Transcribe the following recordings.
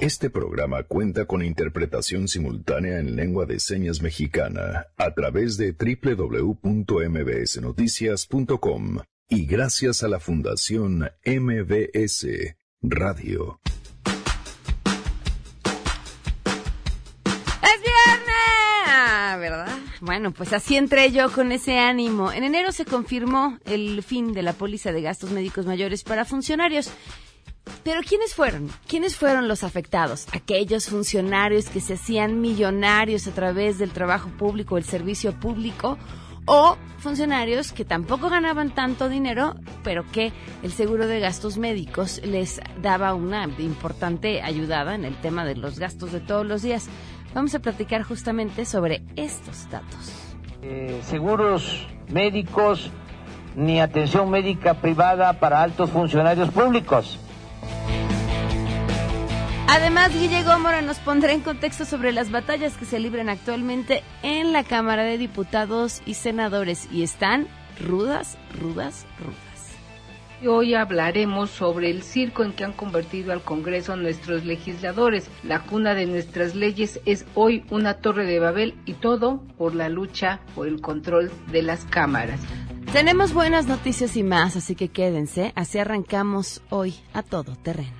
Este programa cuenta con interpretación simultánea en lengua de señas mexicana a través de www.mbsnoticias.com y gracias a la Fundación MBS Radio. ¡Es viernes! Ah, ¿verdad? Bueno, pues así entré yo con ese ánimo. En enero se confirmó el fin de la póliza de gastos médicos mayores para funcionarios. Pero ¿quiénes fueron? ¿Quiénes fueron los afectados? Aquellos funcionarios que se hacían millonarios a través del trabajo público, el servicio público, o funcionarios que tampoco ganaban tanto dinero, pero que el seguro de gastos médicos les daba una importante ayudada en el tema de los gastos de todos los días. Vamos a platicar justamente sobre estos datos. Eh, seguros médicos ni atención médica privada para altos funcionarios públicos. Además, Guille Gómora nos pondrá en contexto sobre las batallas que se libran actualmente en la Cámara de Diputados y Senadores y están rudas, rudas, rudas. Hoy hablaremos sobre el circo en que han convertido al Congreso nuestros legisladores. La cuna de nuestras leyes es hoy una torre de Babel y todo por la lucha por el control de las cámaras. Tenemos buenas noticias y más, así que quédense. Así arrancamos hoy a todo terreno.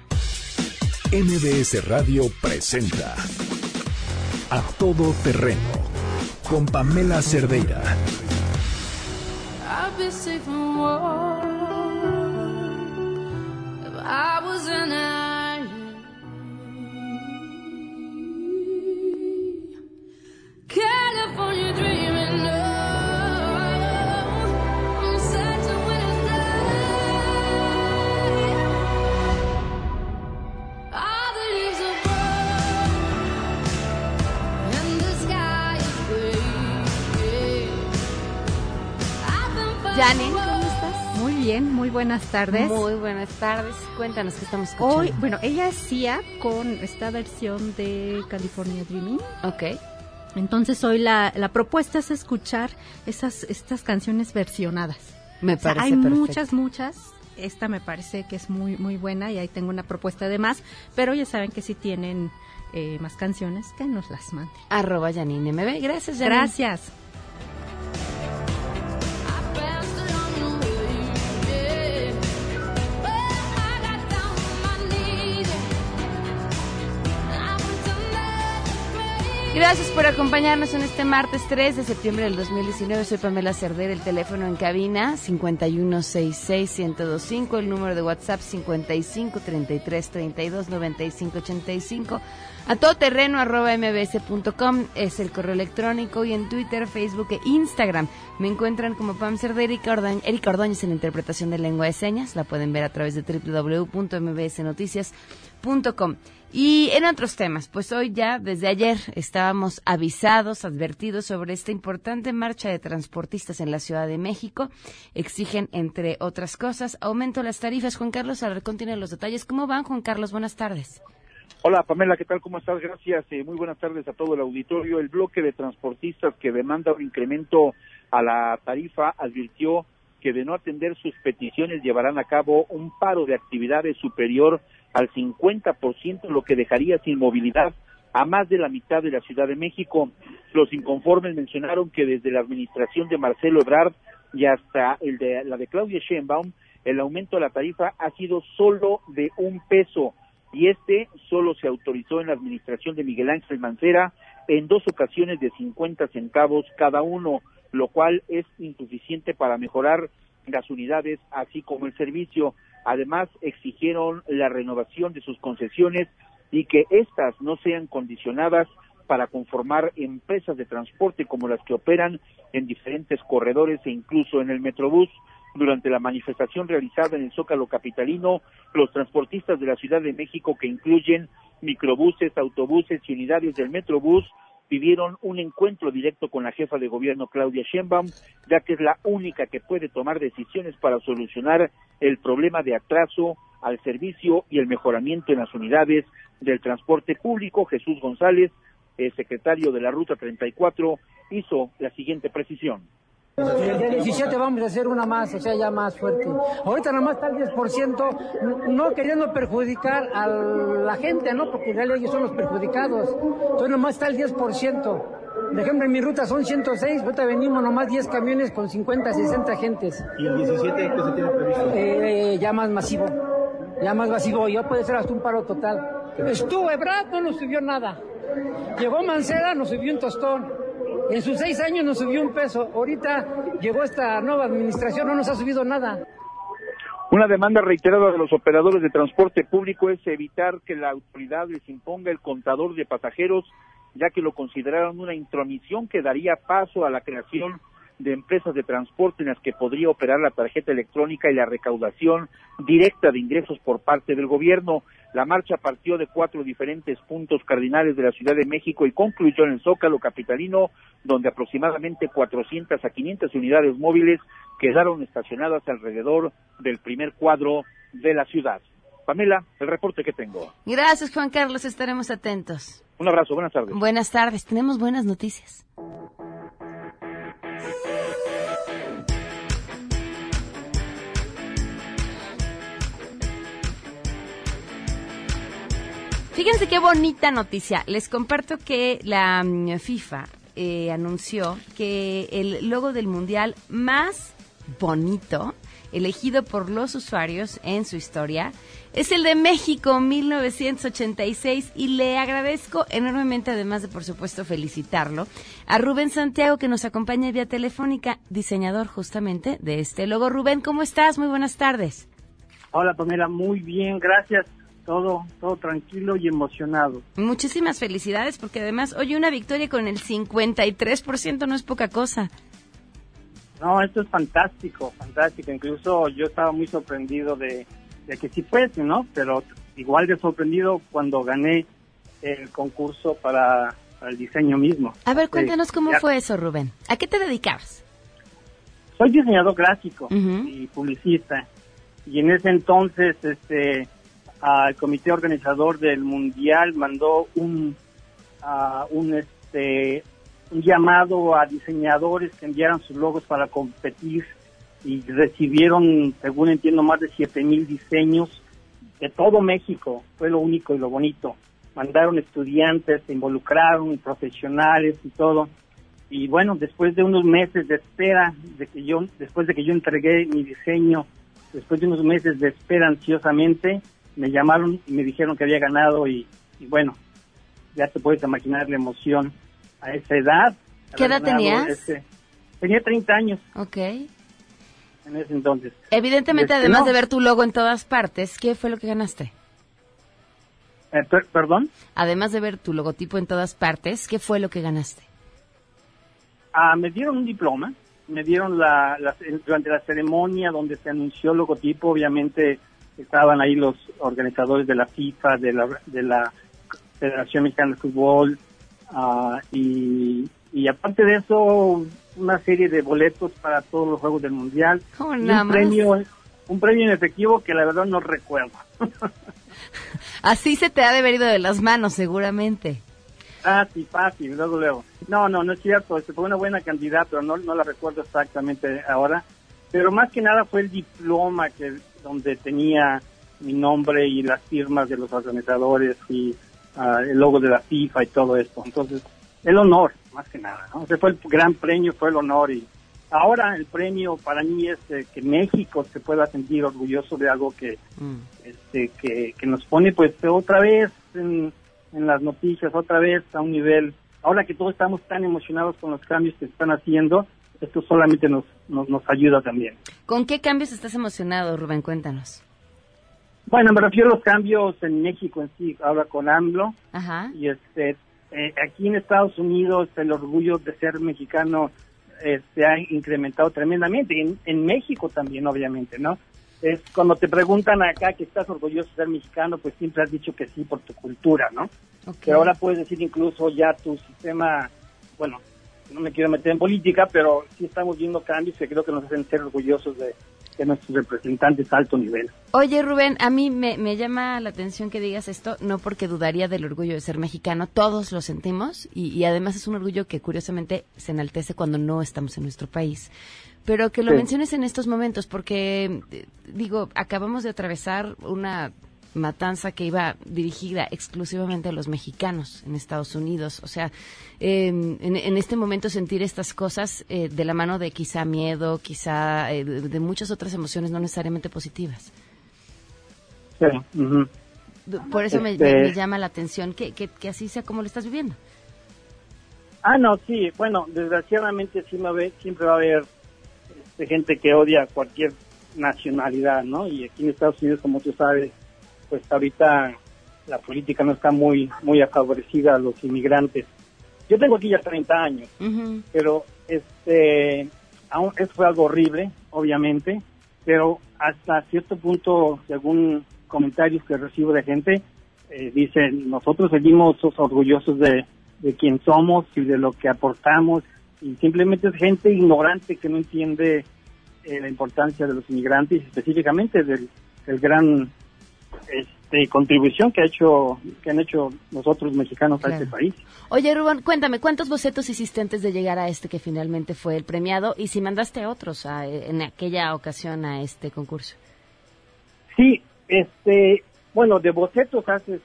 MBS Radio presenta A Todo Terreno con Pamela Cerdeira. California buenas tardes. Muy buenas tardes. Cuéntanos qué estamos escuchando. Hoy, bueno, ella Sia con esta versión de California Dreaming. Ok. Entonces hoy la, la propuesta es escuchar esas estas canciones versionadas. Me O sea, parece hay perfecto. muchas, muchas. Esta me parece que es muy, muy buena y ahí tengo una propuesta de más. Pero ya saben que si tienen eh, más canciones, que nos las manden. Arroba Janine MB. Gracias, Janine. Gracias. Gracias por acompañarnos en este martes 3 de septiembre del 2019. Soy Pamela Cerder, el teléfono en cabina 5166125, el número de WhatsApp 5533329585. A todoterreno arroba mbs.com es el correo electrónico y en Twitter, Facebook e Instagram me encuentran como Pam Cerder, Erika Ordañ- Erika Ordóñez en interpretación de lengua de señas. La pueden ver a través de www.mbsnoticias.com. Y en otros temas, pues hoy ya desde ayer estábamos avisados, advertidos sobre esta importante marcha de transportistas en la Ciudad de México. Exigen, entre otras cosas, aumento de las tarifas. Juan Carlos Alarcón tiene los detalles. ¿Cómo van, Juan Carlos? Buenas tardes. Hola Pamela, ¿qué tal? ¿Cómo estás? Gracias. Eh, muy buenas tardes a todo el auditorio. El bloque de transportistas que demanda un incremento a la tarifa advirtió que de no atender sus peticiones llevarán a cabo un paro de actividades superior al 50%, lo que dejaría sin movilidad a más de la mitad de la Ciudad de México. Los inconformes mencionaron que desde la administración de Marcelo Ebrard y hasta el de la de Claudia Sheinbaum, el aumento de la tarifa ha sido solo de un peso y este solo se autorizó en la administración de Miguel Ángel Mancera en dos ocasiones de 50 centavos cada uno, lo cual es insuficiente para mejorar las unidades así como el servicio. Además, exigieron la renovación de sus concesiones y que éstas no sean condicionadas para conformar empresas de transporte como las que operan en diferentes corredores e incluso en el Metrobús. Durante la manifestación realizada en el Zócalo Capitalino, los transportistas de la Ciudad de México, que incluyen microbuses, autobuses y unidades del Metrobús, pidieron un encuentro directo con la jefa de gobierno Claudia Sheinbaum, ya que es la única que puede tomar decisiones para solucionar el problema de atraso al servicio y el mejoramiento en las unidades del transporte público. Jesús González, el secretario de la Ruta 34, hizo la siguiente precisión. El día 17 vamos a hacer una más, o sea, ya más fuerte. Ahorita nomás está el 10%, no queriendo perjudicar a la gente, ¿no? Porque en realidad ellos son los perjudicados. Entonces nomás está el 10%. Por ejemplo, en mi ruta son 106, ahorita venimos nomás 10 camiones con 50, 60 agentes. ¿Y el 17 qué se tiene previsto? Eh, ya más masivo, ya más masivo, ya puede ser hasta un paro total. Estuvo Ebrard, no nos subió nada. Llegó Mancera, nos subió un tostón. En sus seis años nos subió un peso. Ahorita llegó esta nueva administración, no nos ha subido nada. Una demanda reiterada de los operadores de transporte público es evitar que la autoridad les imponga el contador de pasajeros, ya que lo consideraron una intromisión que daría paso a la creación de empresas de transporte en las que podría operar la tarjeta electrónica y la recaudación directa de ingresos por parte del gobierno. La marcha partió de cuatro diferentes puntos cardinales de la Ciudad de México y concluyó en el Zócalo Capitalino, donde aproximadamente 400 a 500 unidades móviles quedaron estacionadas alrededor del primer cuadro de la ciudad. Pamela, el reporte que tengo. Gracias, Juan Carlos. Estaremos atentos. Un abrazo. Buenas tardes. Buenas tardes. Tenemos buenas noticias. Fíjense qué bonita noticia. Les comparto que la mm, FIFA eh, anunció que el logo del mundial más bonito elegido por los usuarios en su historia es el de México 1986 y le agradezco enormemente, además de por supuesto felicitarlo, a Rubén Santiago que nos acompaña vía telefónica, diseñador justamente de este logo. Rubén, ¿cómo estás? Muy buenas tardes. Hola Pamela, muy bien, gracias todo, todo tranquilo y emocionado. Muchísimas felicidades porque además hoy una victoria con el 53% no es poca cosa. No, esto es fantástico, fantástico. Incluso yo estaba muy sorprendido de, que sí fuese, ¿no? Pero igual de sorprendido cuando gané el concurso para, el diseño mismo. A ver, cuéntanos cómo fue eso, Rubén. ¿A qué te dedicabas? Soy diseñador gráfico y publicista. Y en ese entonces, este, al comité organizador del mundial mandó un un este un llamado a diseñadores que enviaran sus logos para competir y recibieron, según entiendo, más de siete mil diseños de todo México. Fue lo único y lo bonito. Mandaron estudiantes, se involucraron, profesionales y todo. Y bueno, después de unos meses de espera, de que yo, después de que yo entregué mi diseño, después de unos meses de espera ansiosamente, me llamaron y me dijeron que había ganado y, bueno, ya te puedes imaginar la emoción a esa edad. ¿Qué edad tenías? tenía 30 años. Ok. En ese entonces. Evidentemente, Este, además no. de ver tu logo en todas partes, ¿qué fue lo que ganaste? Eh, per- ¿Perdón? Además de ver tu logotipo en todas partes, ¿qué fue lo que ganaste? Ah, me dieron un diploma, me dieron la, la- durante la ceremonia donde se anunció el logotipo, obviamente estaban ahí los organizadores de la FIFA, de la, de la Federación Mexicana de Fútbol, ah, y, y aparte de eso, una serie de boletos para todos los Juegos del Mundial, ¿Cómo y nada un premio, un premio en efectivo que la verdad no recuerdo. Así se te ha de haber ido de las manos, seguramente. Ah, sí, fácil, luego, luego. No, no, no es cierto. Este fue una buena candidata, pero no, no la recuerdo exactamente ahora. Pero más que nada fue el diploma que donde tenía mi nombre y las firmas de los organizadores y ah, el logo de la FIFA y todo esto. Entonces, el honor, más que nada. ¿no? Ese fue el gran premio, fue el honor. Y ahora el premio para mí es eh, que México se pueda sentir orgulloso de algo que, este, que, que nos pone pues otra vez en, en las noticias, otra vez a un nivel, ahora que todos estamos tan emocionados con los cambios que se están haciendo, esto solamente nos, nos, nos ayuda también. ¿Con qué cambios estás emocionado, Rubén? Cuéntanos. Bueno, me refiero a los cambios en México en sí, ahora con AMLO, Ajá. y este, eh, aquí en Estados Unidos el orgullo de ser mexicano eh, se ha incrementado tremendamente, en, en México también, obviamente, ¿no? Es cuando te preguntan acá que estás orgulloso de ser mexicano, pues siempre has dicho que sí por tu cultura, ¿no? Pero ahora puedes decir incluso ya tu sistema, bueno, no me quiero meter en política, pero sí estamos viendo cambios que creo que nos hacen ser orgullosos de, de nuestros representantes a alto nivel. Oye, Rubén, a mí me, me, llama la atención que digas esto, no porque dudaría del orgullo de ser mexicano, todos lo sentimos y, y además es un orgullo que curiosamente se enaltece cuando no estamos en nuestro país. Pero que lo Sí. menciones en estos momentos, porque, eh, digo, acabamos de atravesar una matanza que iba dirigida exclusivamente a los mexicanos en Estados Unidos. O sea, eh, en, en este momento sentir estas cosas eh, de la mano de quizá miedo, quizá eh, de, de muchas otras emociones no necesariamente positivas. Sí. Por eso me, Este- me- me llama la atención que, que, que así sea como lo estás viviendo. Ah, no, sí, bueno, desgraciadamente sí va a haber- siempre va a haber este, gente que odia cualquier nacionalidad, ¿no? Y aquí en Estados Unidos, como tú sabes, pues ahorita la política no está muy muy favorecida a los inmigrantes. Yo tengo aquí ya 30 años, pero este aún eso fue algo horrible, obviamente, pero hasta cierto punto, según comentarios que recibo de gente, eh, dicen, nosotros seguimos orgullosos de, de quién somos y de lo que aportamos, y simplemente es gente ignorante que no entiende eh, la importancia de los inmigrantes, específicamente del, del gran este, contribución que ha hecho que han hecho nosotros mexicanos a este país. Oye, Rubén, cuéntame, ¿cuántos bocetos hiciste antes de llegar a este que finalmente fue el premiado? Y si mandaste otros a- en aquella ocasión a este concurso. Sí, este, bueno, de bocetos haces,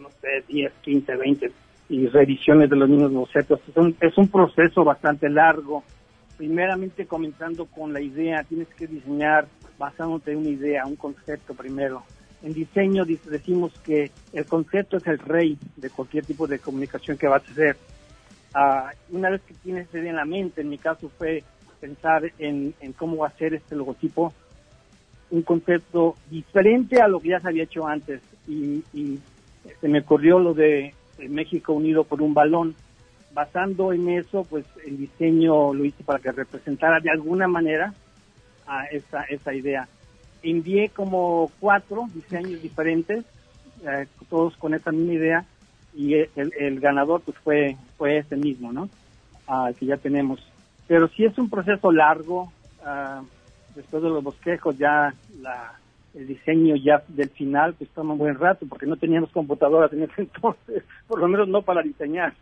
no sé, 10, 15, 20 y reediciones de los mismos bocetos. Es un, es un proceso bastante largo. Primeramente comenzando con la idea, tienes que diseñar basándote en una idea, un concepto primero. En diseño decimos que el concepto es el rey de cualquier tipo de comunicación que vas a hacer. Ah, una vez que tienes esa en la mente, en mi caso fue pensar en, en cómo hacer este logotipo un concepto diferente a lo que ya se había hecho antes y, y se me ocurrió lo de México unido por un balón. Basando en eso, pues el diseño lo hice para que representara de alguna manera a esa, esa idea. Envié como cuatro diseños diferentes, eh, todos con esa misma idea, y el, el ganador pues fue, fue ese mismo, ¿no? Ah, que ya tenemos. Pero sí es un proceso largo, ah, después de los bosquejos ya la, el diseño ya del final pues toma un buen rato porque no teníamos computadoras en ese entonces, por lo menos no para diseñar.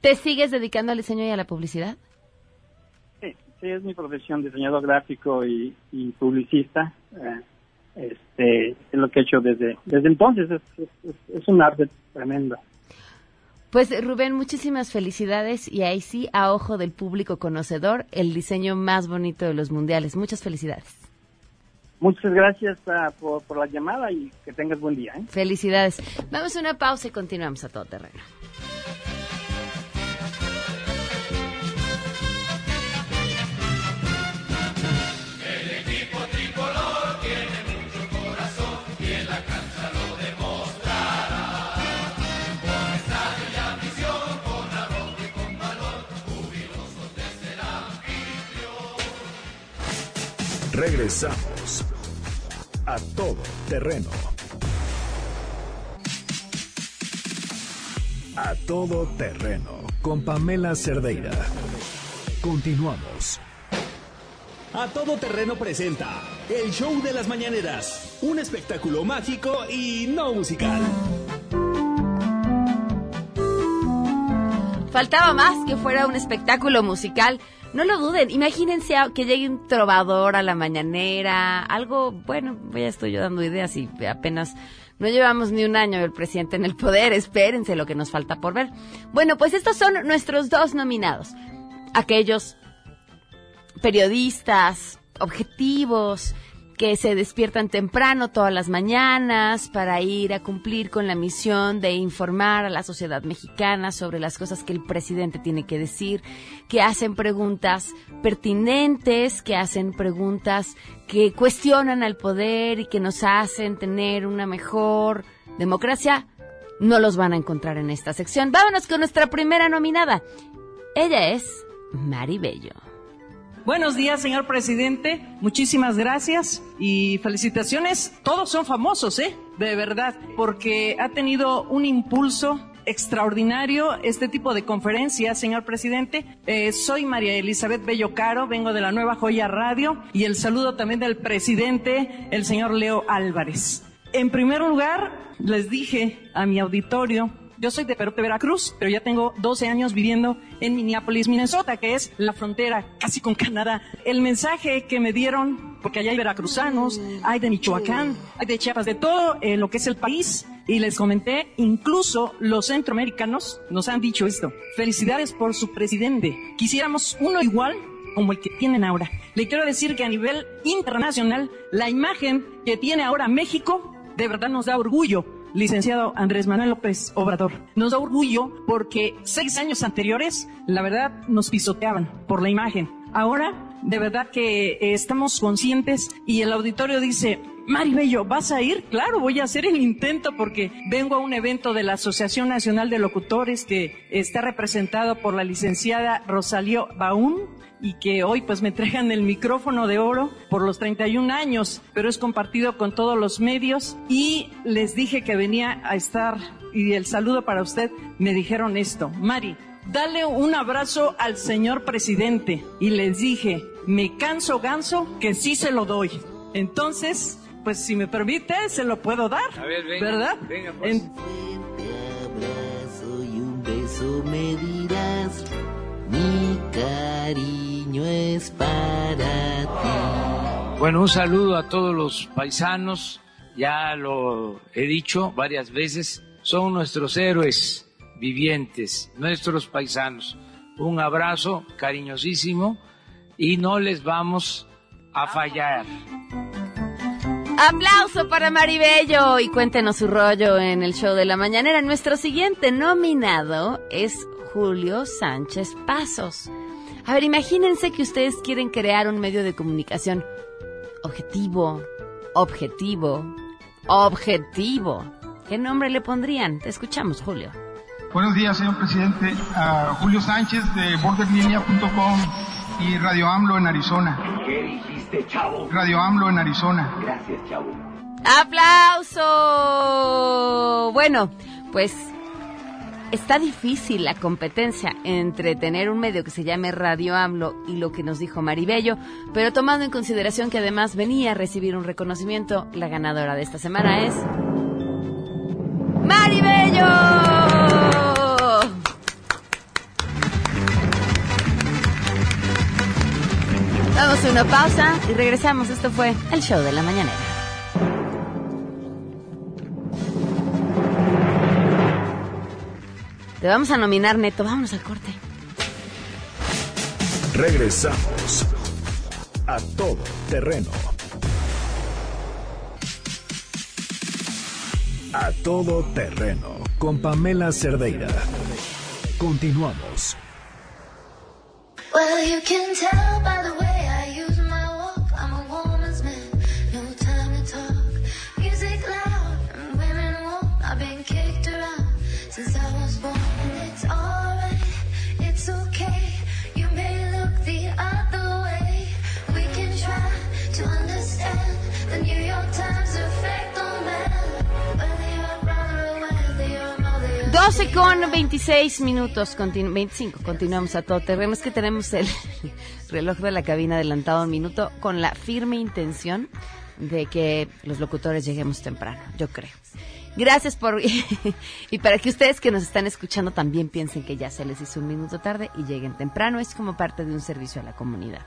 ¿Te sigues dedicando al diseño y a la publicidad? Sí, es mi profesión, diseñador gráfico y, y publicista. Eh, este, es lo que he hecho desde, desde entonces, es, es, es- es un arte tremendo. Pues Rubén, muchísimas felicidades y ahí sí, a ojo del público conocedor, el diseño más bonito de los mundiales. Muchas felicidades. Muchas gracias ah, por, por la llamada y que tengas buen día. ¿eh? Felicidades. Vamos a una pausa y continuamos a todo terreno. Regresamos a todo terreno. A todo terreno con Pamela Cerdeira. Continuamos. A Todo Terreno presenta El Show de las Mañaneras, un espectáculo mágico y no musical. Faltaba más que fuera un espectáculo musical. No lo duden, imagínense que llegue un trovador a la mañanera, algo, bueno, ya estoy yo dando ideas y apenas no llevamos ni un año el presidente en el poder, espérense lo que nos falta por ver. Bueno, pues estos son nuestros dos nominados. Aquellos periodistas objetivos que se despiertan temprano todas las mañanas para ir a cumplir con la misión de informar a la sociedad mexicana sobre las cosas que el presidente tiene que decir, que hacen preguntas pertinentes, que hacen preguntas que cuestionan al poder y que nos hacen tener una mejor democracia, no los van a encontrar en esta sección. Vámonos con nuestra primera nominada. Ella es Mari Bello. Buenos días, señor presidente. Muchísimas gracias y felicitaciones. Todos son famosos, ¿eh? De verdad, porque ha tenido un impulso extraordinario este tipo de conferencias, señor presidente. Eh, soy María Elizabeth Bello Caro, vengo de la Nueva Joya Radio y el saludo también del presidente, el señor Leo Álvarez. En primer lugar, les dije a mi auditorio yo soy de Perú, de Veracruz, pero ya tengo 12 años viviendo en Minneapolis, Minnesota, que es la frontera casi con Canadá. El mensaje que me dieron, porque allá hay veracruzanos, hay de Michoacán, hay de Chiapas, de todo eh, lo que es el país, y les comenté, incluso los centroamericanos nos han dicho esto. Felicidades por su presidente. Quisiéramos uno igual como el que tienen ahora. Le quiero decir que a nivel internacional, la imagen que tiene ahora México de verdad nos da orgullo licenciado Andrés Manuel López Obrador. Nos da orgullo porque seis años anteriores, la verdad, nos pisoteaban por la imagen. Ahora, de verdad que eh, estamos conscientes y el auditorio dice, Mari Bello, ¿vas a ir? Claro, voy a hacer el intento porque vengo a un evento de la Asociación Nacional de Locutores que está representado por la licenciada Rosalío Baún y que hoy pues me entregan el micrófono de oro por los 31 años, pero es compartido con todos los medios y les dije que venía a estar y el saludo para usted, me dijeron esto, Mari, dale un abrazo al señor presidente y les dije, me canso ganso que sí se lo doy. Entonces, pues si me permite, se lo puedo dar, A ver, venga, ¿verdad? venga, pues. En- abrazo y un beso me dirás, mi cariño es para ti. Bueno, un saludo a todos los paisanos, ya lo he dicho varias veces, son nuestros héroes vivientes, nuestros paisanos. Un abrazo cariñosísimo y no les vamos a fallar. Aplauso para Maribello y cuéntenos su rollo en el show de la mañanera. Nuestro siguiente nominado es Julio Sánchez Pasos. A ver, imagínense que ustedes quieren crear un medio de comunicación objetivo, objetivo, objetivo. ¿Qué nombre le pondrían? Te escuchamos, Julio. Buenos días, señor presidente. Julio Sánchez de borderlinea.com y Radio AMLO en Arizona. ¿Qué dijiste, chavo? Radio AMLO en Arizona. Gracias, chavo. ¡Aplauso! Bueno, pues está difícil la competencia entre tener un medio que se llame Radio AMLO y lo que nos dijo Maribello, pero tomando en consideración que además venía a recibir un reconocimiento, la ganadora de esta semana es... ¡Maribello! Vamos a una pausa y regresamos. Esto fue el show de la mañanera. Te vamos a nominar, Neto. Vámonos al corte. Regresamos a todo terreno. A todo terreno con Pamela Cerdeira. Continuamos. Well, you can tell by the way 12 con 26 minutos, continu- 25, continuamos a todo terreno. Es que tenemos el reloj de la cabina adelantado un minuto con la firme intención de que los locutores lleguemos temprano, yo creo. Gracias por... y para que ustedes que nos están escuchando también piensen que ya se les hizo un minuto tarde y lleguen temprano, es como parte de un servicio a la comunidad.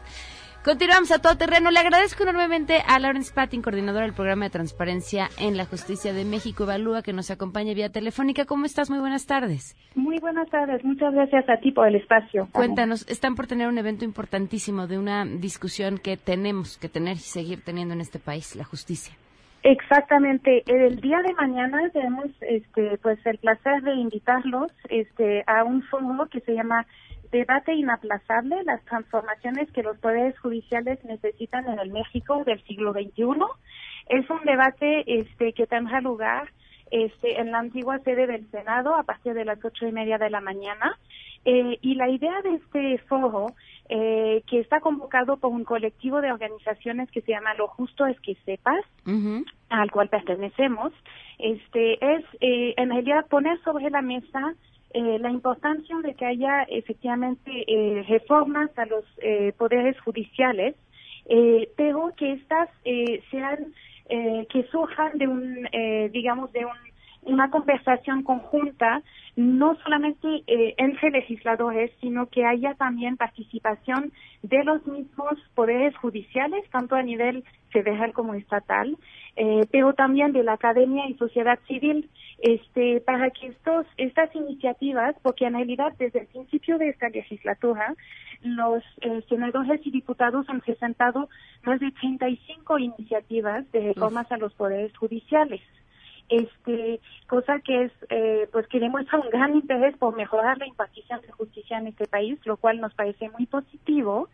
Continuamos a todo terreno. Le agradezco enormemente a Lawrence Pattin, coordinadora del programa de transparencia en la justicia de México Evalúa, que nos acompaña vía telefónica. ¿Cómo estás? Muy buenas tardes. Muy buenas tardes, muchas gracias a ti por el espacio. Cuéntanos, están por tener un evento importantísimo de una discusión que tenemos que tener y seguir teniendo en este país, la justicia. Exactamente, el día de mañana tenemos este pues el placer de invitarlos este a un foro que se llama Debate inaplazable, las transformaciones que los poderes judiciales necesitan en el México del siglo XXI. Es un debate este que tendrá lugar este, en la antigua sede del Senado a partir de las ocho y media de la mañana. Eh, y la idea de este foro, eh, que está convocado por un colectivo de organizaciones que se llama Lo Justo es que sepas, al cual pertenecemos, este, es eh, en realidad poner sobre la mesa eh, la importancia de que haya efectivamente eh, reformas a los eh, poderes judiciales, eh, pero que estas eh, sean, eh, que surjan de un, digamos, de un una conversación conjunta, no solamente eh, entre legisladores, sino que haya también participación de los mismos poderes judiciales, tanto a nivel federal como estatal, eh, pero también de la academia y sociedad civil, este, para que estos, estas iniciativas, porque en realidad desde el principio de esta legislatura, los eh, senadores y diputados han presentado más de 35 iniciativas de reformas a los poderes judiciales este cosa que es eh, pues que demuestra un gran interés por mejorar la impartición de justicia en este país lo cual nos parece muy positivo.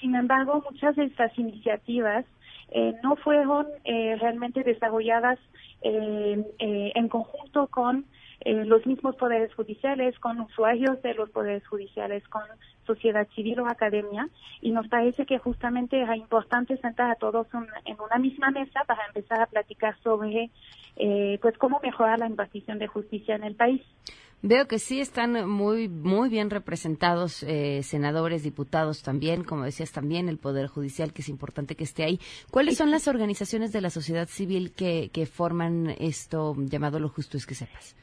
Sin embargo muchas de estas iniciativas eh, no fueron eh, realmente desarrolladas eh, eh, en conjunto con eh, los mismos poderes judiciales, con usuarios de los poderes judiciales, con sociedad civil o academia, y nos parece que justamente era importante sentar a todos un- en una misma mesa para empezar a platicar sobre eh, pues cómo mejorar la impartición de justicia en el país. Veo que sí están muy muy bien representados eh, senadores, diputados también, como decías también el poder judicial que es importante que esté ahí. ¿Cuáles son las organizaciones de la sociedad civil que, que forman esto llamado lo justo es que sepas?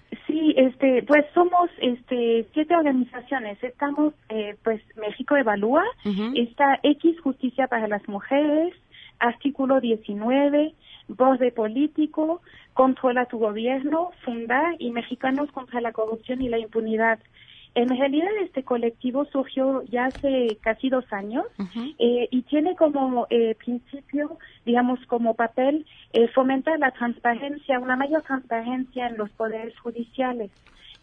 Este, pues somos este siete organizaciones. Estamos, eh, pues México Evalúa, está X Justicia para las Mujeres, Artículo 19, Voz de Político, Controla tu Gobierno, Funda y Mexicanos contra la Corrupción y la Impunidad. En realidad este colectivo surgió ya hace casi dos años eh, y tiene como eh, principio, digamos, como papel eh, fomentar la transparencia, una mayor transparencia en los poderes judiciales.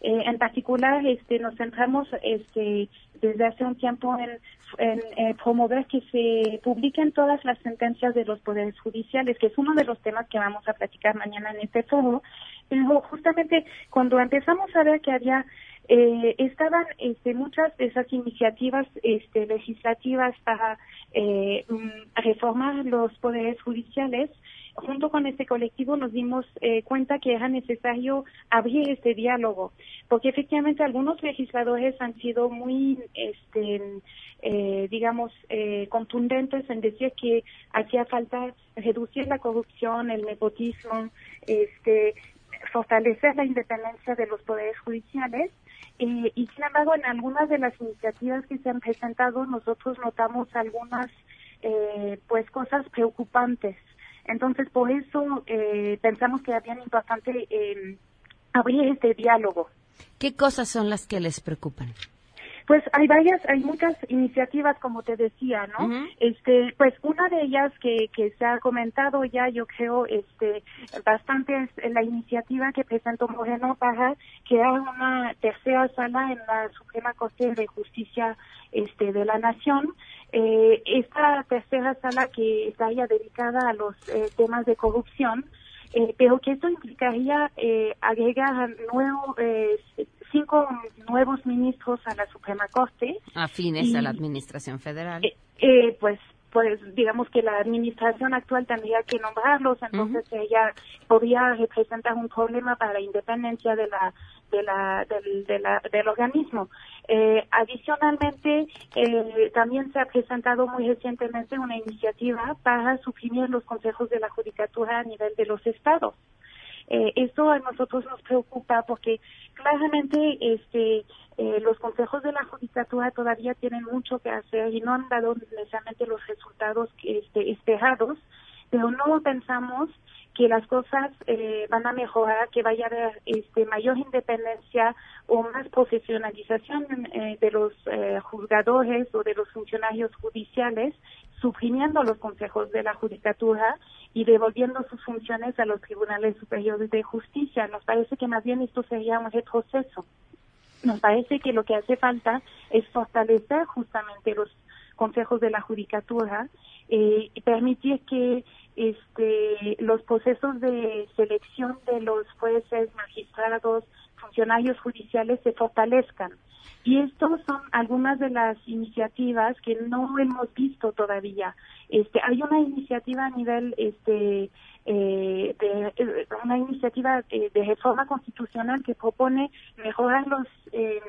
Eh, en particular, este, nos centramos este, desde hace un tiempo en, en, promover que se publiquen todas las sentencias de los poderes judiciales, que es uno de los temas que vamos a platicar mañana en este foro. Pero justamente cuando empezamos a ver que había eh, estaban este, muchas de esas iniciativas este, legislativas para eh, mm, reformar los poderes judiciales. Junto con este colectivo nos dimos eh, cuenta que era necesario abrir este diálogo, porque efectivamente algunos legisladores han sido muy, este, eh, digamos, eh, contundentes en decir que hacía falta reducir la corrupción, el nepotismo, este, fortalecer la independencia de los poderes judiciales. Eh, y sin embargo, en algunas de las iniciativas que se han presentado, nosotros notamos algunas eh, pues cosas preocupantes. Entonces, por eso eh, pensamos que bien importante abrir este diálogo. ¿Qué cosas son las que les preocupan? Pues hay varias, hay muchas iniciativas, como te decía, ¿no? Este, pues una de ellas que, que se ha comentado ya, yo creo, este, bastante es la iniciativa que presentó Moreno para crear una tercera sala en la Suprema Corte de Justicia, este, de la Nación. Eh, esta tercera sala que estaría dedicada a los eh, temas de corrupción, eh, pero que esto implicaría eh, agregar nuevo, eh, cinco nuevos ministros a la Suprema Corte. Afines a la Y- administración federal. Eh, pues, pues digamos que la administración actual tendría que nombrarlos, entonces ella podría representar un problema para la independencia de la de la del, de la- del organismo. Eh, adicionalmente, eh, también se ha presentado muy recientemente una iniciativa para suprimir los consejos de la judicatura a nivel de los estados. Eh, esto a nosotros nos preocupa porque claramente este eh, los consejos de la judicatura todavía tienen mucho que hacer y no han dado necesariamente los resultados este, esperados, pero no pensamos que las cosas eh, van a mejorar, que vaya a haber este, mayor independencia o más profesionalización eh, de los eh, juzgadores o de los funcionarios judiciales, suprimiendo los consejos de la judicatura y devolviendo sus funciones a los tribunales superiores de justicia. Nos parece que más bien esto sería un retroceso. Nos parece que lo que hace falta es fortalecer justamente los consejos de la judicatura eh, y permitir que este, los procesos de selección de los jueces, magistrados, funcionarios judiciales se fortalezcan. Y estas son algunas de las iniciativas que no hemos visto todavía. Este, hay una iniciativa a nivel este, eh, de eh, una iniciativa eh, de reforma constitucional que propone mejorar los eh,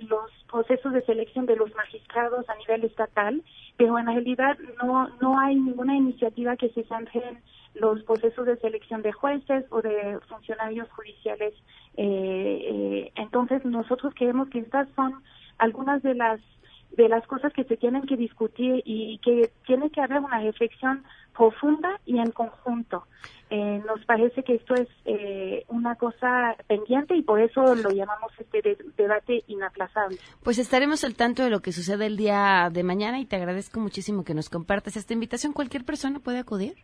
los procesos de selección de los magistrados a nivel estatal, pero en realidad no no hay ninguna iniciativa que se centre en los procesos de selección de jueces o de funcionarios judiciales. Eh, eh, entonces nosotros creemos que estas son algunas de las de las cosas que se tienen que discutir y que tiene que haber una reflexión profunda y en conjunto. Eh, nos parece que esto es eh, una cosa pendiente y por eso lo llamamos este de- debate inaplazable. Pues estaremos al tanto de lo que sucede el día de mañana y te agradezco muchísimo que nos compartas esta invitación. ¿Cualquier persona puede acudir?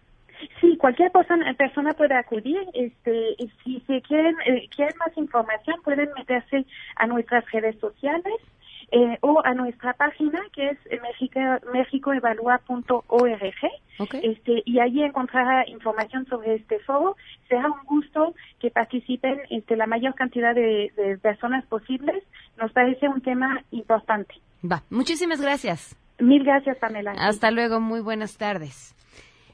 Sí, cualquier persona, persona puede acudir. Este, si se quieren, eh, quieren más información, pueden meterse a nuestras redes sociales eh, o a nuestra página que es Mexico, mexicoevalúa.org. Este, y allí encontrará información sobre este foro. Será un gusto que participen este, la mayor cantidad de, de personas posibles. Nos parece un tema importante. Va, muchísimas gracias. Mil gracias, Pamela. Hasta luego, muy buenas tardes.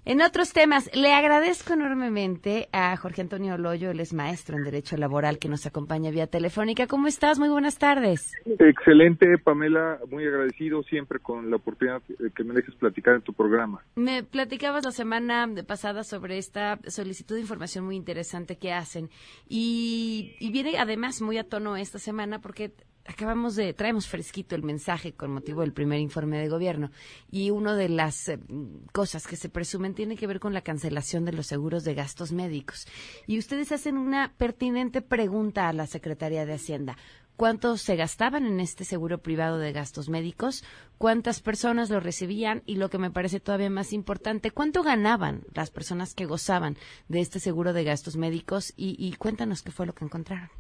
En otros temas, le agradezco enormemente a Jorge Antonio Loyo, él es maestro en Derecho Laboral que nos acompaña vía telefónica. ¿Cómo estás? Muy buenas tardes. Excelente, Pamela, muy agradecido siempre con la oportunidad que me dejes platicar en tu programa. Me platicabas la semana pasada sobre esta solicitud de información muy interesante que hacen y, y viene además muy a tono esta semana porque acabamos de traemos fresquito el mensaje con motivo del primer informe de gobierno. Y una de las eh, cosas que se presumen tiene que ver con la cancelación de los seguros de gastos médicos. Y ustedes hacen una pertinente pregunta a la Secretaría de Hacienda. Cuánto se gastaban en este seguro privado de gastos médicos, cuántas personas lo recibían y lo que me parece todavía más importante, cuánto ganaban las personas que gozaban de este seguro de gastos médicos y, y cuéntanos qué fue lo que encontraron.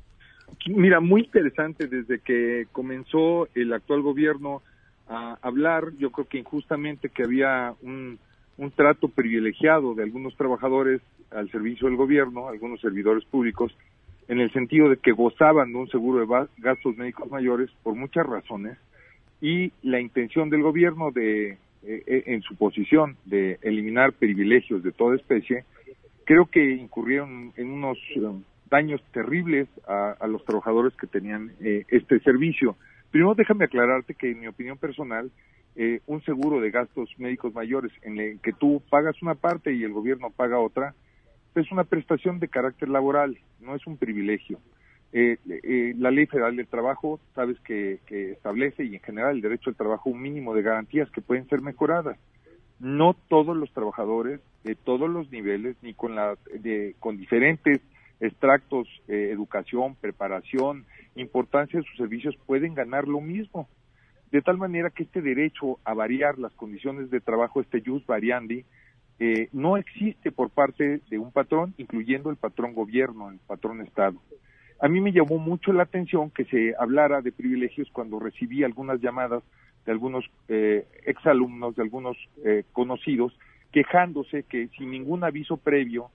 Mira, muy interesante desde que comenzó el actual gobierno a hablar, yo creo que injustamente que había un, trato privilegiado de algunos trabajadores al servicio del gobierno, algunos servidores públicos, en el sentido de que gozaban de un seguro de gastos médicos mayores por muchas razones y la intención del gobierno de, eh, eh, en su posición de eliminar privilegios de toda especie, creo que incurrieron en unos eh, daños terribles a, los trabajadores que tenían eh, este servicio. Primero déjame aclararte que en mi opinión personal, eh, un seguro de gastos médicos mayores en el que tú pagas una parte y el gobierno paga otra, es una prestación de carácter laboral, no es un privilegio. Eh, eh, la Ley Federal del Trabajo, sabes que, que establece y en general el derecho al trabajo un mínimo de garantías que pueden ser mejoradas. No todos los trabajadores de todos los niveles, ni con, la, de, con diferentes extractos, eh, educación, preparación, importancia de sus servicios, pueden ganar lo mismo. De tal manera que este derecho a variar las condiciones de trabajo, este jus variandi, eh, no existe por parte de un patrón, incluyendo el patrón gobierno, el patrón Estado. A mí me llamó mucho la atención que se hablara de privilegios cuando recibí algunas llamadas de algunos eh, exalumnos, de algunos eh, conocidos, quejándose que sin ningún aviso previo,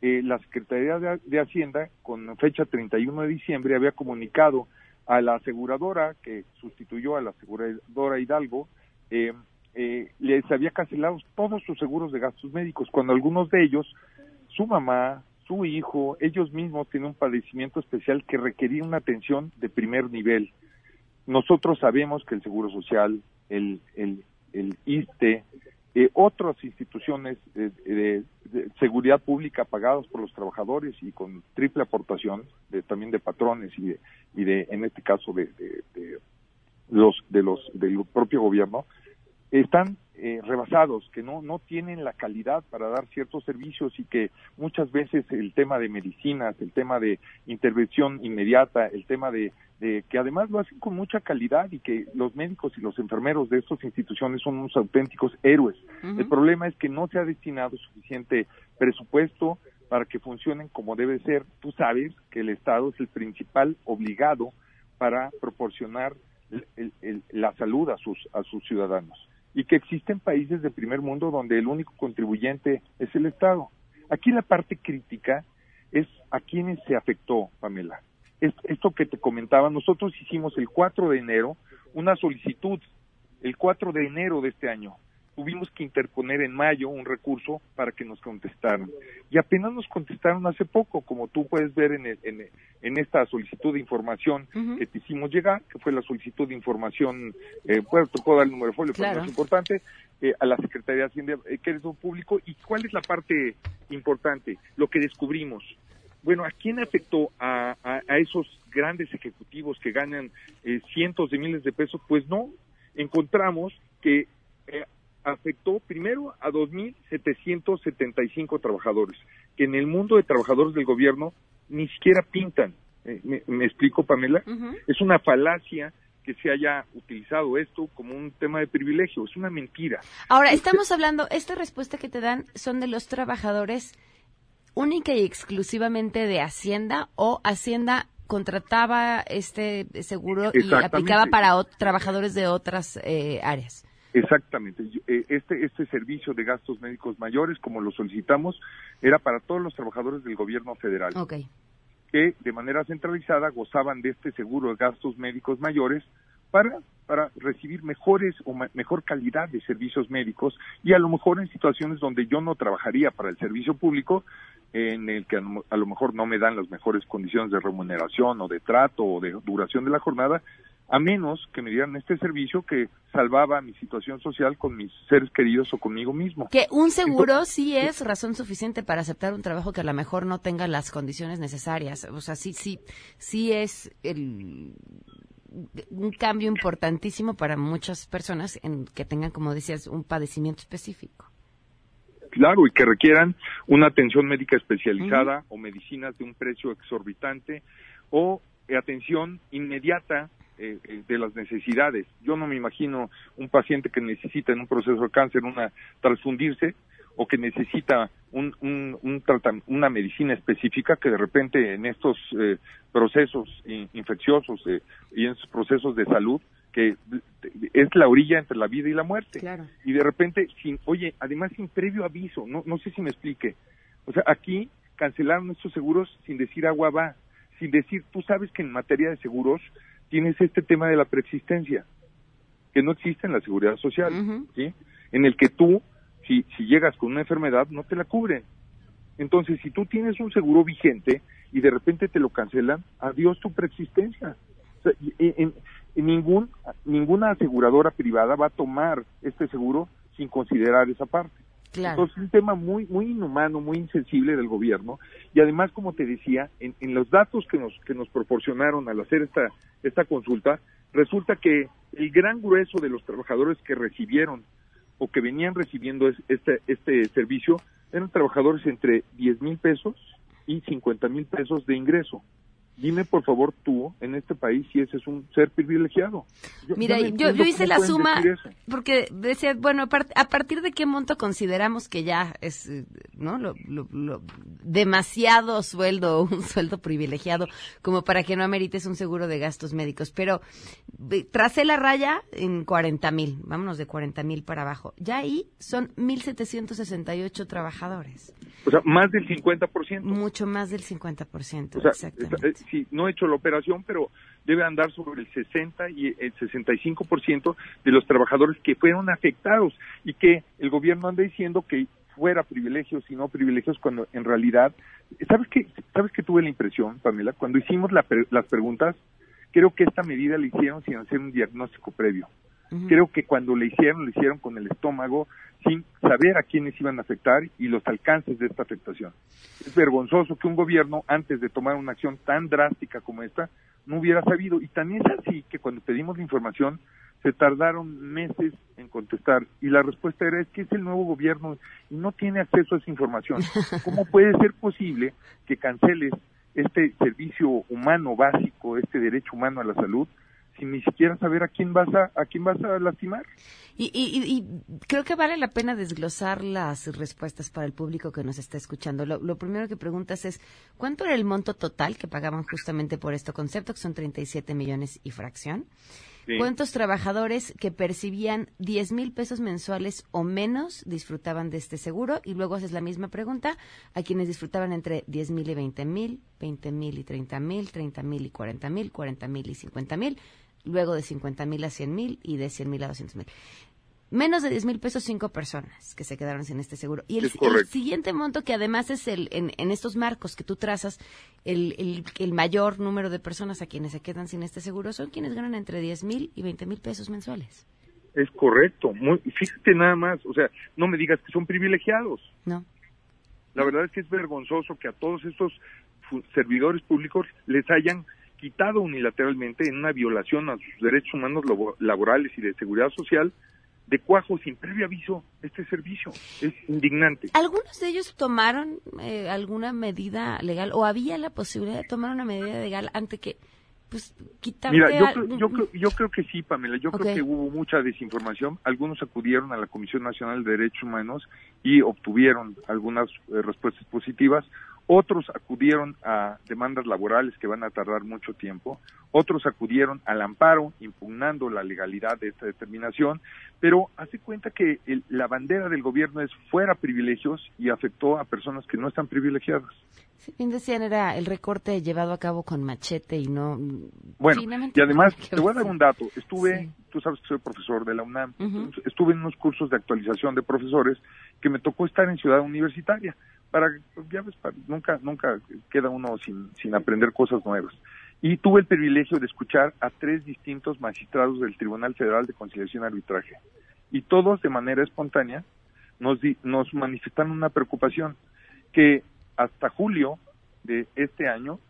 eh, la Secretaría de, de Hacienda, con fecha 31 de diciembre, había comunicado a la aseguradora que sustituyó a la aseguradora Hidalgo, eh, eh, les había cancelado todos sus seguros de gastos médicos, cuando algunos de ellos, su mamá, su hijo, ellos mismos tienen un padecimiento especial que requería una atención de primer nivel. Nosotros sabemos que el Seguro Social, el, el, el ISTE, eh, otras instituciones eh, de, seguridad pública pagados por los trabajadores y con triple aportación de, también de patrones y de, y de en este caso de, de, de los de los del propio gobierno están eh, rebasados, que no, no tienen la calidad para dar ciertos servicios y que muchas veces el tema de medicinas, el tema de intervención inmediata, el tema de, de que además lo hacen con mucha calidad y que los médicos y los enfermeros de estas instituciones son unos auténticos héroes. El problema es que no se ha destinado suficiente presupuesto para que funcionen como debe ser. Tú sabes que el Estado es el principal obligado para proporcionar el- la salud a sus, a sus ciudadanos y que existen países de primer mundo donde el único contribuyente es el Estado. Aquí la parte crítica es a quienes se afectó, Pamela. Es- es- esto que te comentaba, nosotros hicimos el 4 de enero una solicitud, el 4 de enero de este año. Tuvimos que interponer en mayo un recurso para que nos contestaran. Y apenas nos contestaron hace poco, como tú puedes ver en, el- en, en esta solicitud de información que te hicimos llegar, que fue la solicitud de información, eh, bueno, te puedo dar el número de folio, pero Claro. no es importante, eh, a la Secretaría de Hacienda eh, Crédito Público. ¿Y cuál es la parte importante? Lo que descubrimos. Bueno, ¿a quién afectó a, a- a esos grandes ejecutivos que ganan eh, cientos de miles de pesos? Pues no, encontramos que eh, afectó primero a 2.775 trabajadores, que en el mundo de trabajadores del gobierno ni siquiera pintan. Eh, me, me explico, Pamela? Es una falacia que se haya utilizado esto como un tema de privilegio, es una mentira. Ahora, estamos hablando, esta respuesta que te dan son de los trabajadores única y exclusivamente de Hacienda o Hacienda contrataba este seguro y aplicaba para trabajadores de otras eh, áreas. Exactamente. Eh, Este, este servicio de gastos médicos mayores, como lo solicitamos, era para todos los trabajadores del gobierno federal, Ok. que de manera centralizada gozaban de este seguro de gastos médicos mayores para, para recibir mejores o ma- mejor calidad de servicios médicos y a lo mejor en situaciones donde yo no trabajaría para el servicio público, en el que a lo, a lo mejor no me dan las mejores condiciones de remuneración o de trato o de duración de la jornada, a menos que me dieran este servicio que salvaba mi situación social con mis seres queridos o conmigo mismo. Que un seguro sí es razón suficiente para aceptar un trabajo que a lo mejor no tenga las condiciones necesarias. O sea, sí, sí, sí es el, un cambio importantísimo para muchas personas en que tengan, como decías, un padecimiento específico. Claro, y que requieran una atención médica especializada o medicinas de un precio exorbitante o atención inmediata eh, eh, de las necesidades. Yo no me imagino un paciente que necesita en un proceso de cáncer una transfundirse o que necesita un, un, un una medicina específica que de repente en estos eh, procesos in- infecciosos eh, y en estos procesos de salud que es la orilla entre la vida y la muerte. Y de repente sin oye además sin previo aviso no no sé si me explique. O sea aquí cancelaron estos seguros sin decir agua va sin decir tú sabes que en materia de seguros tienes este tema de la preexistencia que no existe en la seguridad social sí en el que tú si si llegas con una enfermedad no te la cubren. Entonces si tú tienes un seguro vigente y de repente te lo cancelan adiós tu preexistencia. O sea, en- ningún ninguna aseguradora privada va a tomar este seguro sin considerar esa parte Entonces es un tema muy muy inhumano, muy insensible del gobierno y además como te decía, en, en los datos que nos que nos proporcionaron al hacer esta esta consulta, resulta que el gran grueso de los trabajadores que recibieron o que venían recibiendo es- este este servicio eran trabajadores entre 10 mil pesos y 50 mil pesos de ingreso. Dime por favor tú en este país si ese es un ser privilegiado. Yo- Mira, yo, hice la suma porque decía, bueno, a, a partir de qué monto consideramos que ya es, eh, ¿no? Lo, lo- lo- demasiado sueldo, un sueldo privilegiado, como para que no amerites un seguro de gastos médicos. Pero tracé la raya en 40 mil, vámonos de 40 mil para abajo. Ya ahí son 1.768 trabajadores, O sea, más del 50%. mucho más del 50%. O sea, exactamente. está- eh, no he hecho la operación, pero debe andar sobre el 60 y el 65% de los trabajadores que fueron afectados y que el gobierno anda diciendo que fuera privilegios y no privilegios cuando en realidad, ¿sabes qué? ¿Sabes que tuve la impresión, Pamela? Cuando hicimos la las preguntas, creo que esta medida la hicieron sin hacer un diagnóstico previo. Creo que cuando le hicieron, lo hicieron con el estómago, sin saber a quiénes iban a afectar y los alcances de esta afectación. Es vergonzoso que un gobierno, antes de tomar una acción tan drástica como esta, no hubiera sabido. Y también es así que cuando pedimos la información, se tardaron meses en contestar. Y la respuesta era, es que es el nuevo gobierno y no tiene acceso a esa información. ¿Cómo puede ser posible que canceles este servicio humano básico, este derecho humano a la salud, sin ni siquiera saber a quién vas a, a quién vas a lastimar? Y, y- y- creo que vale la pena desglosar las respuestas para el público que nos está escuchando. Lo, lo primero que preguntas es, ¿cuánto era el monto total que pagaban justamente por este concepto, que son 37 millones y fracción? Sí. ¿Cuántos trabajadores que percibían 10 mil pesos mensuales o menos disfrutaban de este seguro? Y luego haces la misma pregunta a quienes disfrutaban entre 10 mil y 20 mil, 20 mil y 30 mil, 30 mil y 40 mil, 40 mil y 50 mil, luego de 50 mil a 100 mil y de 100 mil a 200 mil. Menos de 10 mil pesos, cinco personas que se quedaron sin este seguro. Y el, Es correcto. el siguiente monto, que además es el en, en estos marcos que tú trazas, el, el, el mayor número de personas a quienes se quedan sin este seguro son quienes ganan entre 10 mil y 20 mil pesos mensuales. Es correcto. Muy, fíjate nada más, o sea, no me digas que son privilegiados. No. La verdad es que es vergonzoso que a todos estos servidores públicos les hayan quitado unilateralmente en una violación a sus derechos humanos labo- laborales y de seguridad social de cuajo sin previo aviso este servicio. Es indignante. ¿Algunos de ellos tomaron eh, alguna medida legal o había la posibilidad de tomar una medida legal antes que, pues, Mira, yo al- creo, yo, creo, yo creo que sí, Pamela. Yo Ok. creo que hubo mucha desinformación. Algunos acudieron a la Comisión Nacional de Derechos Humanos y obtuvieron algunas eh, respuestas positivas. Otros acudieron a demandas laborales que van a tardar mucho tiempo. Otros acudieron al amparo impugnando la legalidad de esta determinación. Pero hace cuenta que el- la bandera del gobierno es fuera privilegios y afectó a personas que no están privilegiadas. Sí, bien decían, era el recorte llevado a cabo con machete y no... Bueno, finalmente y además, no, te voy a dar un dato. Estuve, tú sabes que soy profesor de la UNAM, estuve en unos cursos de actualización de profesores que me tocó estar en Ciudad Universitaria. Para, pues, ya ves, para- nunca, nunca queda uno sin, sin aprender cosas nuevas. Y tuve el privilegio de escuchar a tres distintos magistrados del Tribunal Federal de Conciliación y Arbitraje. Y todos, de manera espontánea, nos, di- nos manifestaron una preocupación que hasta julio de este año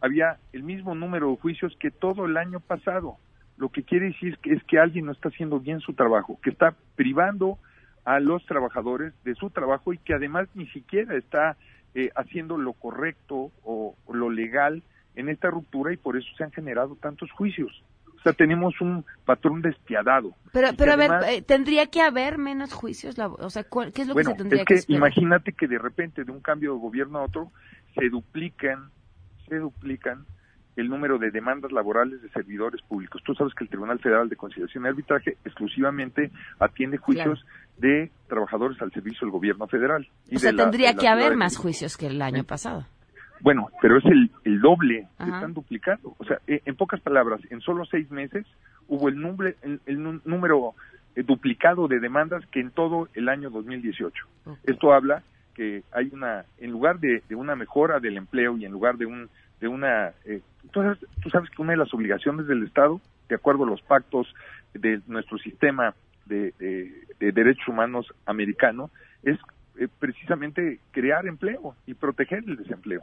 había el mismo número de juicios que todo el año pasado. Lo que quiere decir es que alguien no está haciendo bien su trabajo, que está privando a los trabajadores de su trabajo y que además ni siquiera está eh, haciendo lo correcto o lo legal en esta ruptura y por eso se han generado tantos juicios. O sea, tenemos un patrón despiadado. Pero, pero a ver, eh, ¿tendría que haber menos juicios? O sea, ¿cuál- ¿qué es lo bueno, que se tendría es que, esperar? imagínate que de repente de un cambio de gobierno a otro se duplican, se duplican el número de demandas laborales de servidores públicos. Tú sabes que el Tribunal Federal de Conciliación y Arbitraje exclusivamente atiende juicios de trabajadores al servicio del gobierno federal. y O sea, de la- tendría de que haber más juicios que el año pasado. Bueno, pero es el, el doble, se Ajá. están duplicando. O sea, eh, en pocas palabras, en solo seis meses hubo el, numbre- el, el nu- número eh, duplicado de demandas que en todo el año 2018. Esto habla que hay una, en lugar de, de una mejora del empleo y en lugar de un, de una, eh, tú, sabes, tú sabes que una de las obligaciones del Estado, de acuerdo a los pactos de nuestro sistema de, de- de derechos humanos americano, es eh, precisamente crear empleo y proteger el desempleo.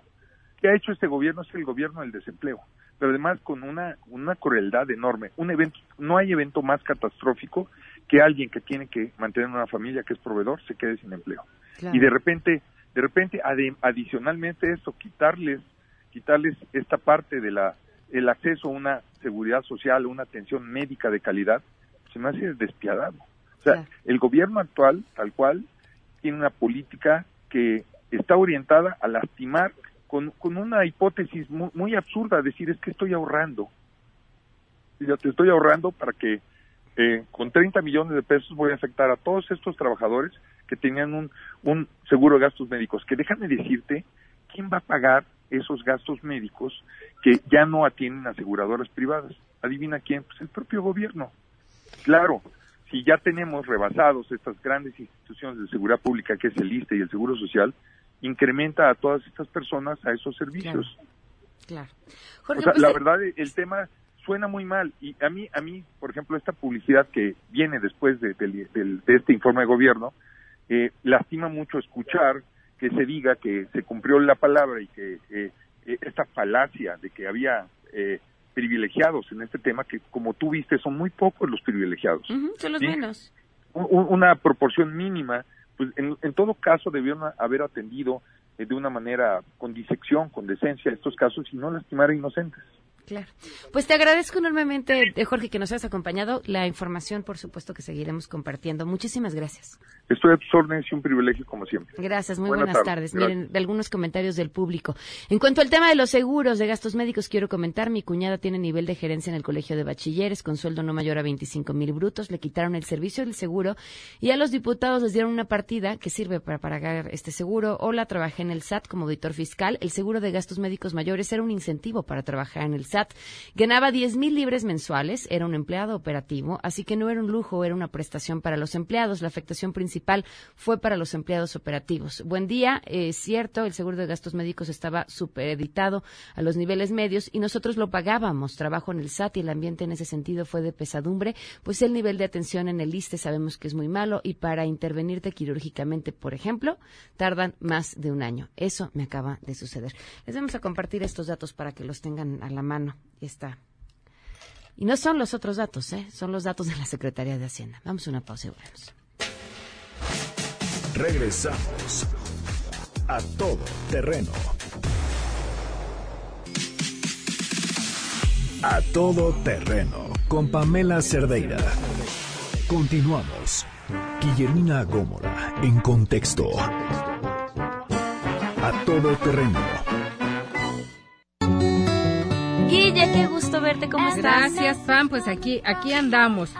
¿Qué ha hecho este gobierno? Es el gobierno del desempleo, pero además con una, una crueldad enorme. Un evento, no hay evento más catastrófico que alguien que tiene que mantener una familia que es proveedor se quede sin empleo. Claro. Y de repente, de repente, adicionalmente a esto, quitarles, quitarles esta parte de la, el acceso a una seguridad social, una atención médica de calidad, se me hace despiadado. O sea, el gobierno actual, tal cual, tiene una política que está orientada a lastimar con, con una hipótesis muy, muy absurda, decir es que estoy ahorrando. Ya te estoy ahorrando para que eh, con 30 millones de pesos voy a afectar a todos estos trabajadores que tenían un, seguro de gastos médicos. Que déjame decirte, ¿quién va a pagar esos gastos médicos que ya no atienden aseguradoras privadas? Adivina quién, pues el propio gobierno. Claro, si ya tenemos rebasados estas grandes instituciones de seguridad pública que es el ISTE y el Seguro Social, incrementa a todas estas personas a esos servicios. Claro. O Jorge, sea, pues, la eh, verdad el tema suena muy mal y a mí a mí por ejemplo esta publicidad que viene después de, del- del- de este informe de gobierno eh, lastima mucho escuchar que se diga que se cumplió la palabra y que eh, eh, esta falacia de que había eh, privilegiados en este tema que como tú viste son muy pocos los privilegiados ujú, son los ¿sí? menos. un- un- una proporción mínima, pues en, en todo caso debieron haber atendido eh, de una manera con disección, con decencia estos casos y no lastimar a inocentes. Claro. Pues te agradezco enormemente, eh, Jorge, que nos hayas acompañado. La información, por supuesto, que seguiremos compartiendo. Muchísimas gracias. Estoy a tus órdenes y un privilegio como siempre. Gracias, muy Buenas buenas, tardes. tardes. Miren, algunos comentarios del público. En cuanto al tema de los seguros de gastos médicos, quiero comentar, mi cuñada tiene nivel de gerencia en el Colegio de Bachilleres con sueldo no mayor a 25 mil brutos, le quitaron el servicio del seguro y a los diputados les dieron una partida que sirve para pagar este seguro. Hola, trabajé en el SAT como auditor fiscal. El seguro de gastos médicos mayores era un incentivo para trabajar en el SAT. Ganaba 10 mil libres mensuales, era un empleado operativo, así que no era un lujo, era una prestación para los empleados. La afectación principal fue para los empleados operativos. Buen día, es cierto, el seguro de gastos médicos estaba supereditado a los niveles medios y nosotros lo pagábamos. Trabajo en el SAT y el ambiente en ese sentido fue de pesadumbre, pues el nivel de atención en el ISTE sabemos que es muy malo y para intervenirte quirúrgicamente, por ejemplo, tardan más de un año. Eso me acaba de suceder. Les vamos a compartir estos datos para que los tengan a la mano. Y está. Y no son los otros datos, ¿eh? son los datos de la Secretaría de Hacienda. Vamos a una pausa y volvemos. Regresamos a todo terreno. A todo terreno con Pamela Cerdeira. Continuamos. Guillermina Gómora en contexto. A todo terreno. Guille, qué gusto verte, ¿cómo estás? Gracias, Pam. Pues aquí, aquí andamos.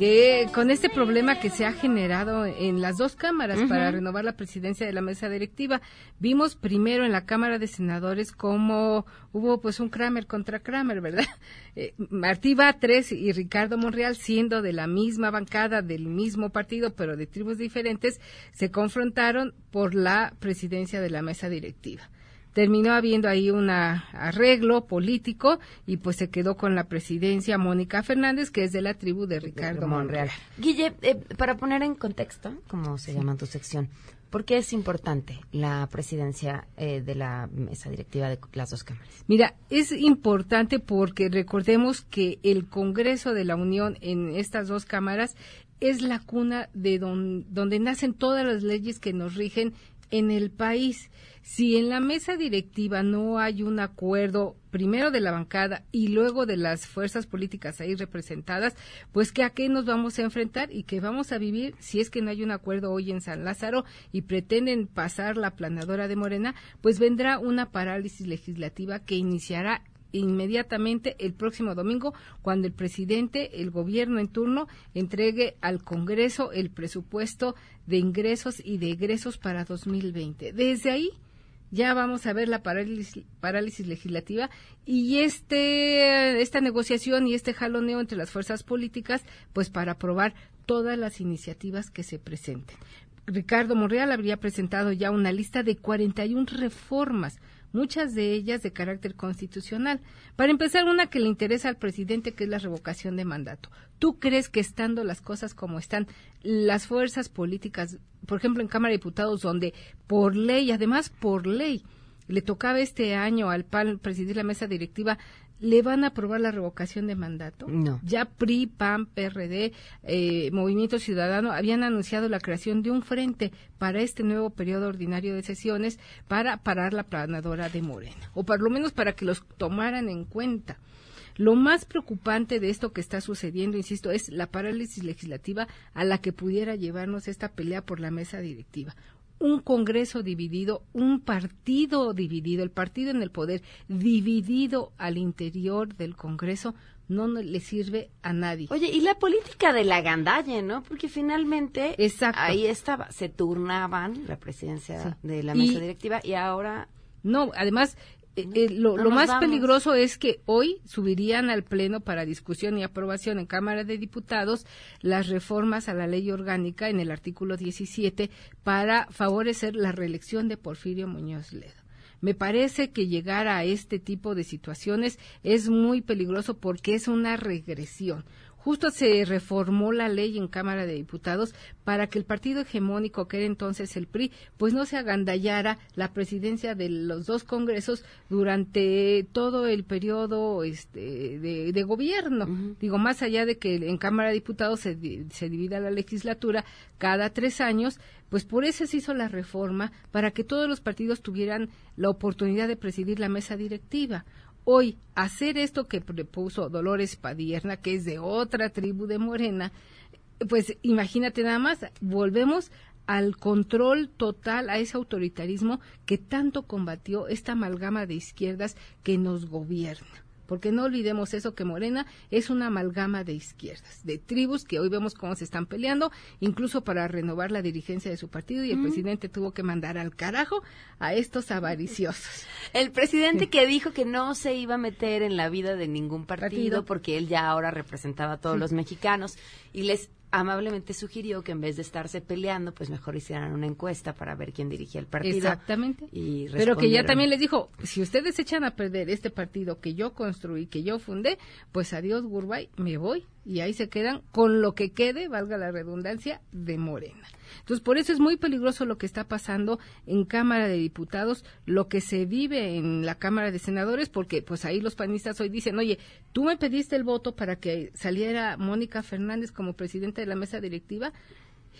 Que con este problema que se ha generado en las dos cámaras para renovar la presidencia de la mesa directiva, vimos primero en la Cámara de Senadores cómo hubo pues un Kramer contra Kramer, ¿verdad? Eh, Martí Batres y Ricardo Monreal, siendo de la misma bancada, del mismo partido, pero de tribus diferentes, se confrontaron por la presidencia de la mesa directiva terminó habiendo ahí un arreglo político y pues se quedó con la presidencia Mónica Fernández, que es de la tribu de Ricardo Monreal. Guille, eh, para poner en contexto, como se llama tu sección, ¿por qué es importante la presidencia eh, de la mesa directiva de las dos cámaras? Mira, es importante porque recordemos que el Congreso de la Unión en estas dos cámaras es la cuna de don- donde nacen todas las leyes que nos rigen en el país. Si en la mesa directiva no hay un acuerdo, primero de la bancada y luego de las fuerzas políticas ahí representadas, pues que a qué nos vamos a enfrentar y que vamos a vivir si es que no hay un acuerdo hoy en San Lázaro y pretenden pasar la planadora de Morena, pues vendrá una parálisis legislativa que iniciará inmediatamente el próximo domingo cuando el presidente, el gobierno en turno, entregue al Congreso el presupuesto de ingresos y de egresos para 2020. Desde ahí ya vamos a ver la parálisis, parálisis legislativa y este esta negociación y este jaloneo entre las fuerzas políticas pues para aprobar todas las iniciativas que se presenten. Ricardo Monreal habría presentado ya una lista de 41 reformas, muchas de ellas de carácter constitucional. Para empezar, una que le interesa al presidente, que es la revocación de mandato. ¿Tú crees que estando las cosas como están, las fuerzas políticas, por ejemplo, en Cámara de Diputados, donde por ley, además por ley, le tocaba este año al PAN presidir la mesa directiva, ¿le van a aprobar la revocación de mandato? No. Ya PRI, PAN, PRD, eh, Movimiento Ciudadano habían anunciado la creación de un frente para este nuevo periodo ordinario de sesiones para parar la planadora de Morena, o por lo menos para que los tomaran en cuenta. Lo más preocupante de esto que está sucediendo, insisto, es la parálisis legislativa a la que pudiera llevarnos esta pelea por la mesa directiva un Congreso dividido, un partido dividido, el partido en el poder dividido al interior del Congreso no le sirve a nadie. Oye, y la política de la gandalle, ¿no? Porque finalmente ahí estaba, se turnaban la presidencia de la mesa Y- directiva y ahora... No, además, eh, eh, lo, No lo más vamos. peligroso es que hoy subirían al Pleno para discusión y aprobación en Cámara de Diputados las reformas a la ley orgánica en el artículo 17 para favorecer la reelección de Porfirio Muñoz Ledo. Me parece que llegar a este tipo de situaciones es muy peligroso porque es una regresión. Justo se reformó la ley en Cámara de Diputados para que el partido hegemónico, que era entonces el PRI, pues no se agandallara la presidencia de los dos congresos durante todo el periodo este, de, de gobierno. Digo, más allá de que en Cámara de Diputados se, se divida la legislatura cada tres años, pues por eso se hizo la reforma para que todos los partidos tuvieran la oportunidad de presidir la mesa directiva. Hoy, hacer esto que propuso Dolores Padierna, que es de otra tribu de Morena, pues imagínate nada más, volvemos al control total, a ese autoritarismo que tanto combatió esta amalgama de izquierdas que nos gobierna. Porque no olvidemos eso, que Morena es una amalgama de izquierdas, de tribus que hoy vemos cómo se están peleando, incluso para renovar la dirigencia de su partido, y el Mm. presidente tuvo que mandar al carajo a estos avariciosos. El presidente que dijo que no se iba a meter en la vida de ningún partido, Partido. porque él ya ahora representaba a todos Sí. los mexicanos y les amablemente sugirió que en vez de estarse peleando, pues mejor hicieran una encuesta para ver quién dirigía el partido. Exactamente. Y Pero que ya también les dijo, si ustedes echan a perder este partido que yo construí, que yo fundé, pues adiós Gurbay, me voy. Y ahí se quedan con lo que quede, valga la redundancia, de Morena. Entonces, por eso es muy peligroso lo que está pasando en Cámara de Diputados, lo que se vive en la Cámara de Senadores, porque pues ahí los panistas hoy dicen, oye, tú me pediste el voto para que saliera Mónica Fernández como presidenta de la mesa directiva,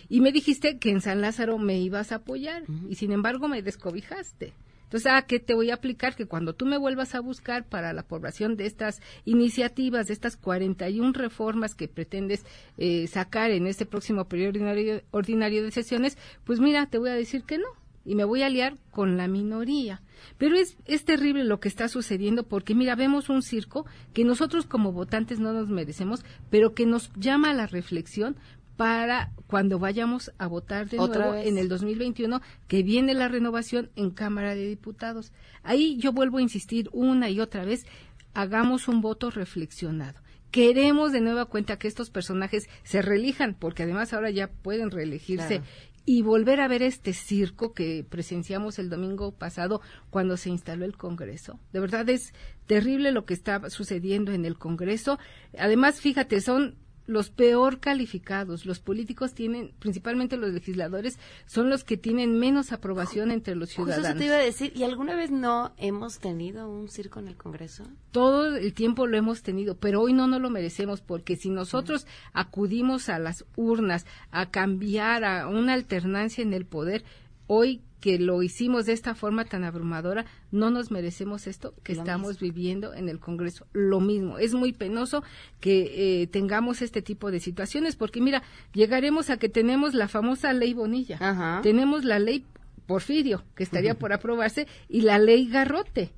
y me dijiste que en San Lázaro me ibas a apoyar y sin embargo me descobijaste. Entonces, ¿a qué te voy a aplicar? Que cuando tú me vuelvas a buscar para la aprobación de estas iniciativas, de estas 41 reformas que pretendes eh, sacar en este próximo periodo ordinario, ordinario de sesiones, pues mira, te voy a decir que no y me voy a aliar con la minoría. Pero es, es terrible lo que está sucediendo porque, mira, vemos un circo que nosotros como votantes no nos merecemos, pero que nos llama a la reflexión para cuando vayamos a votar de Otra nuevo vez. en el 2021, que viene la renovación en Cámara de Diputados. Ahí yo vuelvo a insistir una y otra vez, hagamos un voto reflexionado. Queremos de nueva cuenta que estos personajes se reelijan, porque además ahora ya pueden reelegirse Claro. y volver a ver este circo que presenciamos el domingo pasado cuando se instaló el Congreso. De verdad es terrible lo que está sucediendo en el Congreso. Además, fíjate, son los peor calificados. Los políticos tienen, principalmente los legisladores, son los que tienen menos aprobación entre los ciudadanos. eso te iba a decir, ¿y alguna vez no hemos tenido un circo en el Congreso? todo el tiempo lo hemos tenido, pero hoy no nos lo merecemos porque si nosotros acudimos a las urnas a cambiar a una alternancia en el poder, hoy que lo hicimos de esta forma tan abrumadora, no nos merecemos esto que Lo estamos viviendo en el Congreso. Lo mismo. Es muy penoso que eh, tengamos este tipo de situaciones porque mira, llegaremos a que tenemos la famosa ley Bonilla. Tenemos la ley Porfirio, que estaría por aprobarse, y la ley Garrote.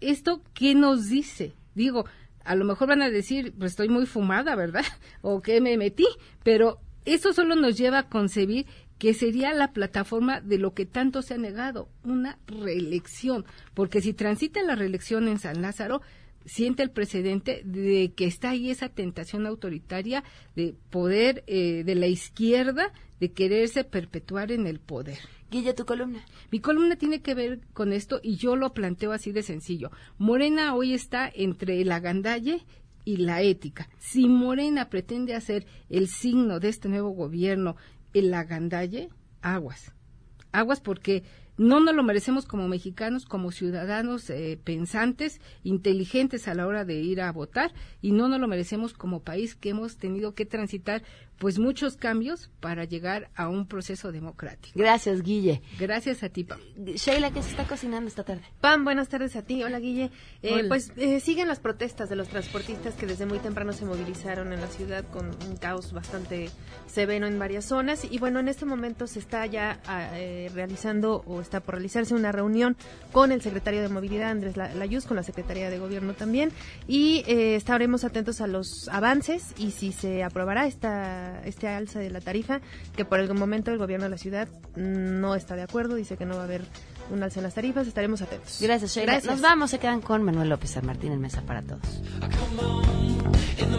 ¿Esto qué nos dice? Digo, a lo mejor van a decir, pues estoy muy fumada, ¿verdad? O que me metí, pero eso solo nos lleva a concebir que sería la plataforma de lo que tanto se ha negado, una reelección, porque si transita la reelección en San Lázaro, siente el precedente de que está ahí esa tentación autoritaria de poder eh, de la izquierda de quererse perpetuar en el poder. Guille, tu columna. Mi columna tiene que ver con esto y yo lo planteo así de sencillo. Morena hoy está entre la gandalle y la ética. Si Morena pretende hacer el signo de este nuevo gobierno el agandalle, aguas. Aguas porque no nos lo merecemos como mexicanos, como ciudadanos eh, pensantes, inteligentes a la hora de ir a votar y no nos lo merecemos como país que hemos tenido que transitar pues muchos cambios para llegar a un proceso democrático. Gracias, Guille. Gracias a ti, Pam. Sheila, ¿qué se está cocinando esta tarde? Pam, buenas tardes a ti. Hola, Guille. Eh, Hola. Pues eh, siguen las protestas de los transportistas que desde muy temprano se movilizaron en la ciudad con un caos bastante severo en varias zonas. Y bueno, en este momento se está ya ah, eh, realizando o está por realizarse una reunión con el secretario de Movilidad, Andrés La- Layuz, con la Secretaría de Gobierno también. Y eh, estaremos atentos a los avances y si se aprobará esta, este alza de la tarifa, que por el momento el gobierno de la ciudad no está de acuerdo, dice que no va a haber un alza en las tarifas, estaremos atentos. Gracias, Sheila. Gracias. Nos vamos, se quedan con Manuel López San Martín en Mesa para Todos. In the